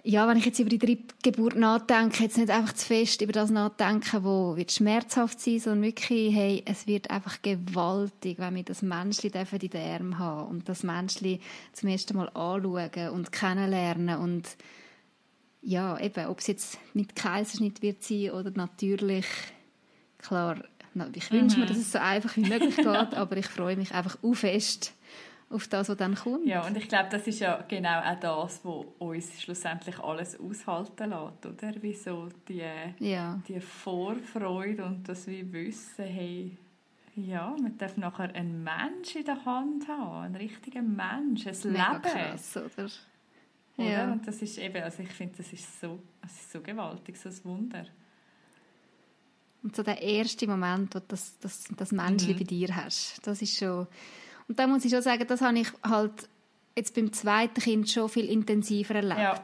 ja, wenn ich jetzt über die Drittgeburt nachdenke, jetzt nicht einfach zu fest über das nachdenken, wo wird schmerzhaft sein, sondern wirklich, hey, es wird einfach gewaltig, wenn wir das Menschli in den Armen haben und das Menschli zum ersten Mal anschauen und kennenlernen und ja, eben, ob es jetzt mit Kaiserschnitt wird sein oder natürlich, klar, ich wünsche mhm. mir, dass es so einfach wie möglich geht, aber ich freue mich einfach auch fest auf das, was dann kommt. Ja, und ich glaube, das ist ja genau auch das, was uns schlussendlich alles aushalten lässt, oder? Wie so die, ja. die Vorfreude und das wie Wissen, hey, ja, man darf nachher einen Mensch in der Hand haben, einen richtigen Mensch, ein Mega Leben. Krass, oder? Ja. Und das ist eben, also ich finde, das ist so, das ist so gewaltig, so ein Wunder. Und so der erste Moment, wo du das, das, das Menschli mhm. bei dir hast, das ist schon und da muss ich schon sagen, das habe ich halt jetzt beim zweiten Kind schon viel intensiver erlebt. Ja.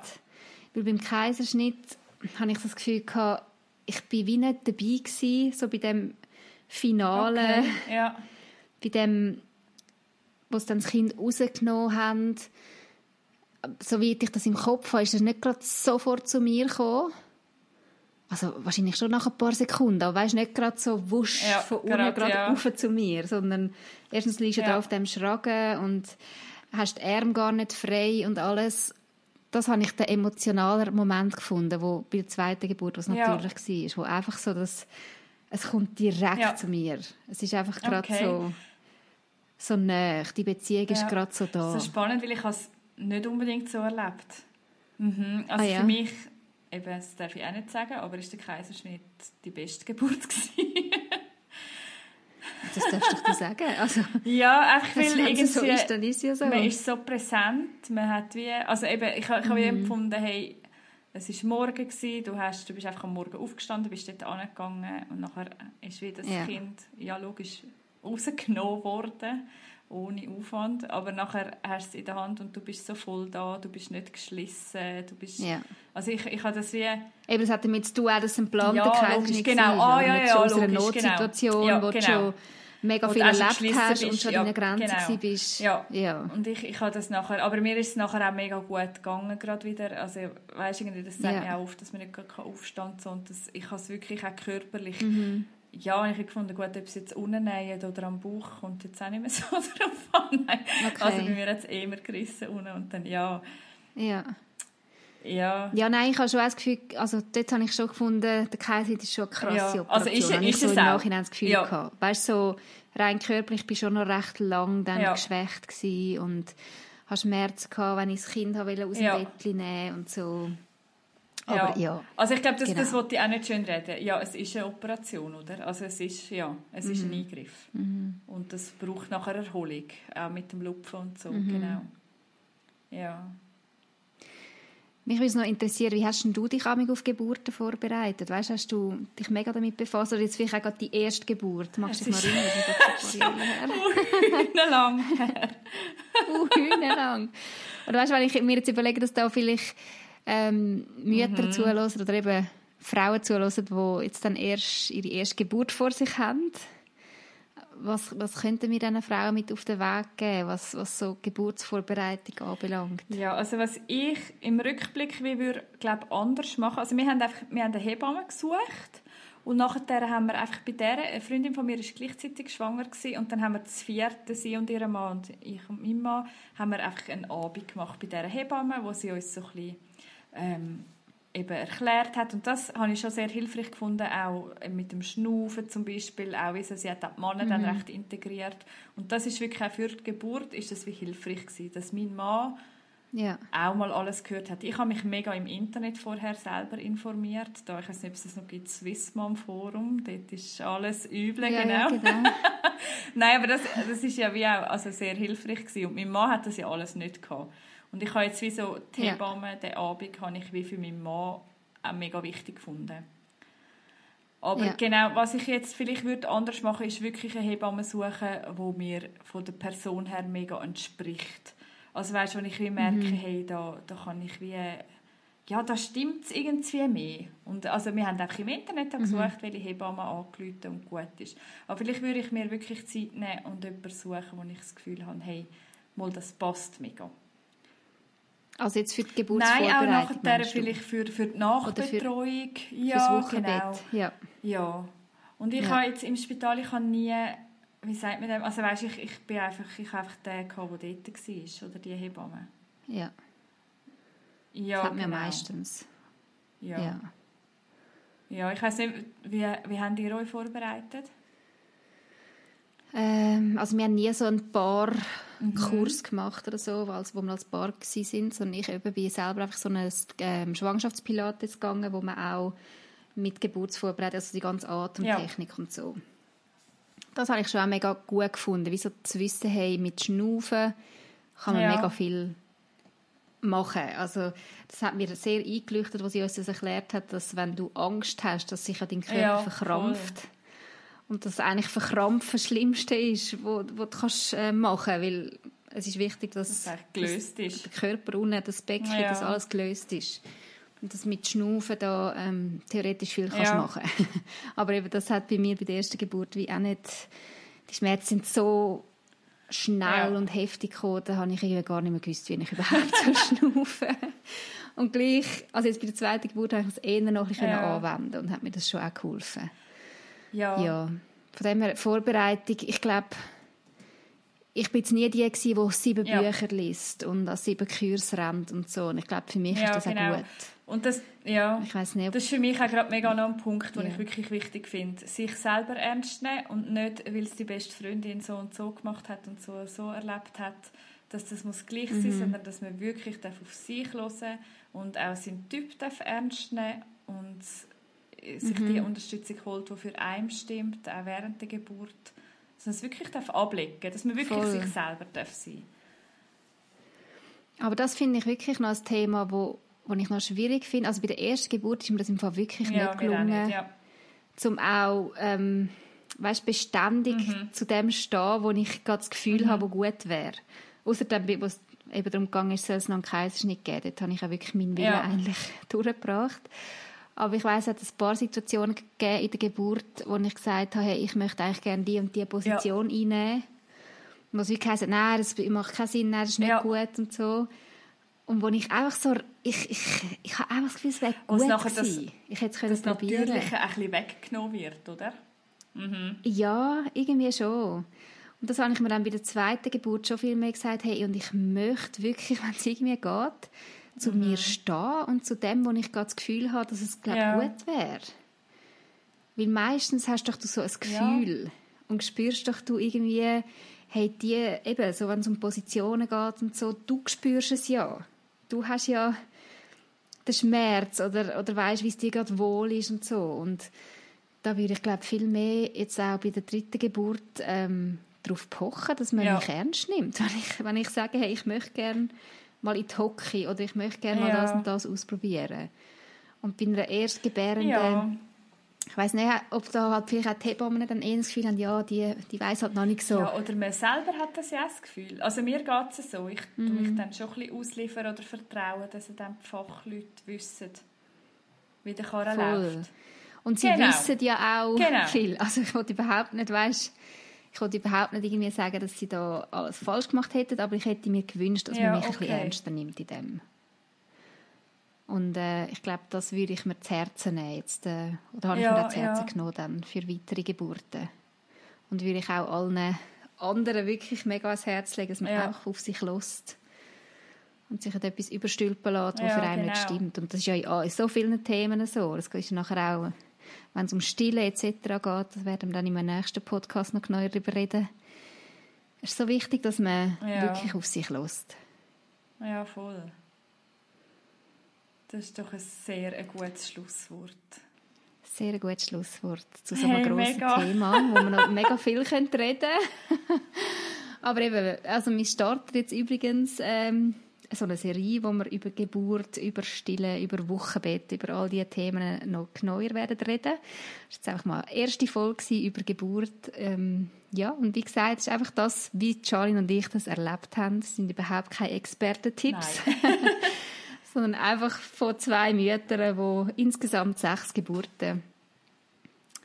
Weil beim Kaiserschnitt habe ich das Gefühl gehabt, ich bin wie nicht dabei gewesen, so bei dem Finale, okay. ja. bei dem, wo sie dann das Kind rausgenommen haben. So wie ich das im Kopf habe, ist das nicht gerade sofort zu mir gekommen. Also wahrscheinlich schon nach ein paar Sekunden, aber weißt nicht gerade so wusch ja, von unten gerade ja. rauf zu mir, sondern erstens liegst du ja. da auf dem Schragen und hast die Arme gar nicht frei und alles. Das habe ich den emotionalen Moment gefunden, wo bei der zweiten Geburt, was natürlich ja. war, wo einfach so das, es kommt direkt ja. zu mir. Es ist einfach gerade okay. so so nah. Die Beziehung ist gerade so da. Das ist spannend, weil ich es nicht unbedingt so erlebt. Mhm. Also ah, für mich eben, das darf ich auch nicht sagen, aber ist der Kaiserschnitt die beste Geburt [LAUGHS] Das darfst du doch sagen. Also, ja, einfach weil irgendwie, so ist, dann ist ja so. man ist so präsent, man hat wie, also eben, ich, ich habe mhm. empfunden, hey, es war morgen, gewesen, du, hast, du bist einfach am Morgen aufgestanden, bist dort angegangen und nachher ist wieder das ja. Kind, ja logisch, rausgenommen worden ohne Aufwand, aber nachher hast du es in der Hand und du bist so voll da, du bist nicht geschlissen, du bist... Ja. Also ich, ich habe das wie... Eben, das hat damit zu tun, dass es ein geplanter ja, Kaiserschnitt genau. Ah, ja, ja, aus einer genau. Notsituation, genau. ja, wo genau. du schon mega viel erlebt hast bist, und schon ja, in der Grenze genau. bist. Ja. ja. Und ich, ich habe das nachher... Aber mir ist es nachher auch mega gut gegangen, gerade wieder. Also, weißt du, das sagt ja. mir auch oft, dass man nicht aufstehen kann, sondern dass ich habe es wirklich auch körperlich... Mhm ja, ich habe gefunden, gut, ob es jetzt unten oder am Bauch kommt jetzt auch nicht mehr [LAUGHS] so drauf an. Okay. Also bei mir hat es eh immer gerissen unten und dann, ja. Ja. Ja. ja, nein, ich habe schon das Gefühl, also dort habe ich schon gefunden, der Kaiser ist schon eine krasse ja. Operation. Also ist, ist ich so im Nachhinein das Gefühl ja. gehabt. Weißt du, so rein körperlich bin schon noch recht lang dann ja. geschwächt und habe Schmerzen gehabt, wenn ich das Kind aus dem ja. Bett nehmen und so. Aber, ja. ja. Also ich glaube, das, genau. das wollte ich auch nicht schön reden. Ja, es ist eine Operation, oder? Also es ist, ja, es mhm. ist ein mhm. Eingriff. Mhm. Und das braucht nachher Erholung, auch mit dem Lupfen und so, mhm. genau. Ja. Mich würde es noch interessieren, wie hast du dich auf Geburten vorbereitet? Weißt, hast du dich mega damit befasst oder jetzt vielleicht auch gerade die erste Geburt? Magst du dich mal erinnern? [LAUGHS] [LAUGHS] Hühnerlang. [LAUGHS] Hühnerlang. Oder weißt du, wenn ich mir jetzt überlege, dass da vielleicht ähm, Mütter mhm. zuhören oder eben Frauen zuhören, die jetzt dann erst ihre erste Geburt vor sich haben. Was, was könnten wir diesen Frauen mit auf den Weg geben, was, was so Geburtsvorbereitung anbelangt? Ja, also was ich im Rückblick wie würde, glaube anders machen, also wir haben einfach wir haben eine Hebamme gesucht und nachher haben wir einfach bei der, eine Freundin von mir war gleichzeitig schwanger gewesen, und dann haben wir das vierte, sie und ihr Mann und ich und mein Mann, haben wir einfach einen Abend gemacht bei dieser Hebamme, wo sie uns so ein bisschen ähm, eben erklärt hat. Und das habe ich schon sehr hilfreich gefunden, auch mit dem Schnaufen zum Beispiel, auch wie sie, sie hat die Männer mhm. dann recht integriert. Und das ist wirklich auch für die Geburt ist das wie hilfreich gewesen, dass mein Mann ja. auch mal alles gehört hat. Ich habe mich mega im Internet vorher selber informiert. Da, ich weiß nicht, ob es noch gibt, Swissmom Forum, dort ist alles übel, ja, genau. Ja, genau. [LAUGHS] Nein, aber das, das ist ja wie auch also sehr hilfreich gewesen. Und mein Mann hat das ja alles nicht gehabt. Und ich habe jetzt wie so die Hebamme, ja. den Abend habe ich wie für meinen Mann auch mega wichtig gefunden. Aber ja. genau, was ich jetzt vielleicht würde anders machen, ist wirklich eine Hebamme suchen, wo mir von der Person her mega entspricht. Also weißt wenn ich wie merke, mhm. hey, da, da kann ich wie ja, da stimmt es irgendwie mehr. Und also wir haben auch im Internet mhm. gesucht, welche Hebamme angerufen und gut ist. Aber vielleicht würde ich mir wirklich Zeit nehmen und jemanden suchen, wo ich das Gefühl habe, hey, mal, das passt mega. Also jetzt für die Geburtsvorbereitung? Nein, auch nachher vielleicht für, für die Nachbetreuung. Für, ja, genau. Ja. ja. Und ich ja. habe jetzt im Spital, ich habe nie, wie sagt man das, also weißt, ich, ich bin einfach, ich habe einfach den gehabt, der dort war, oder die Hebamme. Ja. Ja, das hat genau. meistens. Ja. ja. Ja, ich weiß nicht, wie, wie haben die euch vorbereitet? Ähm, also wir haben nie so ein paar mhm. Kurs gemacht oder so, als, wo wir als Paar sind, sondern ich eben bin selber einfach so ein ähm, Schwangerschaftspilates gegangen, wo man auch mit Geburtsvorbereitung, also die ganze Atemtechnik ja. und so. Das habe ich schon auch mega gut gefunden, wie so zu wissen, hey, mit Schnaufen kann man ja. mega viel machen. Also das hat mir sehr eingeleuchtet, was sie uns das erklärt hat, dass wenn du Angst hast, dass sich dein Körper ja, verkrampft. Voll. Und dass eigentlich Verkrampfen das Schlimmste ist, was du kannst, äh, machen kannst. Weil es ist wichtig, dass, das gelöst dass der Körper unten, das Becken, ja. dass alles gelöst ist. Und dass mit Schnaufen da ähm, theoretisch viel kannst ja. machen [LAUGHS] Aber eben, das hat bei mir bei der ersten Geburt wie auch nicht... Die Schmerzen sind so schnell ja. und heftig gekommen, da habe ich irgendwie gar nicht mehr gewusst, wie ich [LAUGHS] überhaupt so schnaufen Und gleich, also jetzt bei der zweiten Geburt habe ich es eher noch ein bisschen ja. anwenden und hat mir das schon auch geholfen. Ja. ja. Von dem her, Vorbereitung, ich glaube, ich bin jetzt nie die gewesen, die sieben ja. Bücher liest und an sieben Kurs rennt und so. Und ich glaube, für mich ja, ist das genau. auch gut. Und das, ja, ich weiss nicht, das ist für mich auch gerade mega noch ein Punkt, den ja. ich wirklich wichtig finde. Sich selber ernst nehmen und nicht, weil es die beste Freundin so und so gemacht hat und so so erlebt hat, dass das muss gleich mhm. sein, sondern dass man wirklich auf sich hören und auch seinen Typ ernst nehmen und sich mhm. die Unterstützung holt, die für einen stimmt, auch während der Geburt. Dass man es wirklich darf ablegen darf, dass man wirklich Voll. sich selber darf sein Aber das finde ich wirklich noch ein Thema, wo, wo ich noch schwierig finde. Also bei der ersten Geburt ist mir das im Fall wirklich ja, nicht gelungen, nicht, ja. zum auch ähm, weißt, beständig mhm. zu dem stehen, wo ich gerade das Gefühl mhm. habe, wo gut wäre. Außerdem, wo es eben darum ist, soll es noch einen Kaiserschnitt geben. Dort habe ich auch wirklich meinen Willen ja. eigentlich [LAUGHS] durchgebracht. Aber ich weiß, es hat ein paar Situationen gegeben in der Geburt, wo ich gesagt habe, hey, ich möchte eigentlich gerne die und die Position ja. einnehmen. Und was wie gesagt nein, das macht keinen Sinn, nein, das ist nicht ja. gut und so. Und wo ich einfach so, ich, ich, ich habe einfach das Gefühl, es wäre gut und nachher das, Ich hätte es können das probieren. Natürliche ein bisschen weggenommen wird, oder? Mhm. Ja, irgendwie schon. Und das habe ich mir dann bei der zweiten Geburt schon viel mehr gesagt, hey, und ich möchte wirklich, [LAUGHS] wenn es irgendwie geht, zu mhm. mir stehen und zu dem, wo ich gerade das Gefühl habe, dass es glaub, ja. gut wäre. Weil meistens hast du doch so ein Gefühl ja. und spürst doch du irgendwie, hey, die, eben, so wenn es um Positionen geht und so, du spürst es ja. Du hast ja den Schmerz oder, oder weißt, wie es dir gerade wohl ist und so. Und da würde ich, glaube viel mehr jetzt auch bei der dritten Geburt ähm, darauf pochen, dass man ja. mich ernst nimmt. [LAUGHS] Wenn ich, wenn ich sage, hey, ich möchte gerne mal in die Hocke oder ich möchte gerne mal ja. das und das ausprobieren. Und bei einer Erstgebärenden, ja. ich weiß nicht, ob da halt vielleicht auch die Hebammen dann eher das Gefühl haben, ja, die, die weiß halt noch nicht so. Ja, oder man selber hat das ja das Gefühl. Also mir geht es so, ich mhm. tue mich dann schon ein bisschen ausliefern oder vertrauen, dass dann die Fachleute wissen, wie der Karren läuft. Und sie genau. wissen ja auch genau. viel. Also ich wollte überhaupt nicht, weißt ich wollte überhaupt nicht irgendwie sagen, dass sie da alles falsch gemacht hätten, aber ich hätte mir gewünscht, dass ja, man mich okay. ein bisschen ernster nimmt in dem. Und äh, ich glaube, das würde ich mir zu Herzen nehmen jetzt, äh, oder habe ja, ich mir zu Herzen ja. genommen dann für weitere Geburten. Und würde ich auch allen anderen wirklich mega ans Herz legen, dass man ja. auch auf sich lässt und sich etwas überstülpen lässt, was für einen genau. nicht stimmt. Und das ist ja in so vielen Themen so. Das ist nachher auch wenn es um Stille etc. geht, werden wir dann in einem nächsten Podcast noch genauer darüber reden. Es ist so wichtig, dass man ja. wirklich auf sich lässt. Ja, voll. Das ist doch ein sehr ein gutes Schlusswort. Sehr gutes Schlusswort zu so einem hey, grossen mega. Thema, wo wir noch mega viel reden können. [LAUGHS] Aber eben, also wir starten jetzt übrigens ähm, so eine Serie, wo wir über Geburt, über Stille, über Wochenbett, über all diese Themen noch genauer werden reden. Das war jetzt einfach mal eine erste Folge über Geburt. Ähm, ja, und wie gesagt, es ist einfach das, wie Charlene und ich das erlebt haben. Das sind überhaupt keine Expertentipps. [LAUGHS] [LAUGHS] sondern einfach von zwei Müttern, die insgesamt sechs Geburten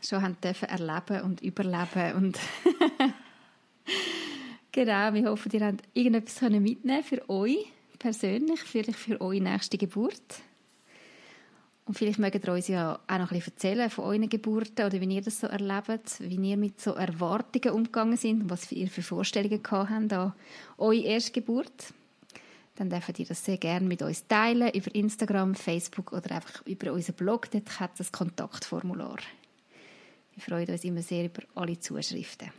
schon haben dürfen erleben und überleben und [LAUGHS] genau, wir hoffen, ihr habt irgendetwas mitnehmen für euch persönlich, vielleicht für eure nächste Geburt. Und vielleicht mögt ihr uns ja auch noch ein bisschen erzählen von euren Geburten oder wie ihr das so erlebt, wie ihr mit so Erwartungen umgegangen sind und was ihr für Vorstellungen gehabt habt an eure erste Geburt. Dann dürft ihr das sehr gerne mit uns teilen, über Instagram, Facebook oder einfach über unseren Blog. Dort hat das Kontaktformular. Wir freuen uns immer sehr über alle Zuschriften.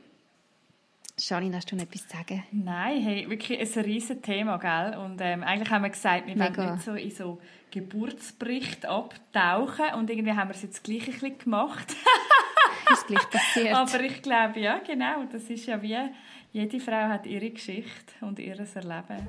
Janine, hast du noch etwas zu sagen? Nein, hey, wirklich ein riesiges Thema, gell? Und ähm, eigentlich haben wir gesagt, wir Mega. wollen nicht so in so Geburtsbericht abtauchen und irgendwie haben wir es jetzt gleich ein bisschen gemacht. [LAUGHS] ist gleich passiert. Aber ich glaube, ja, genau, das ist ja wie, jede Frau hat ihre Geschichte und ihr Erleben.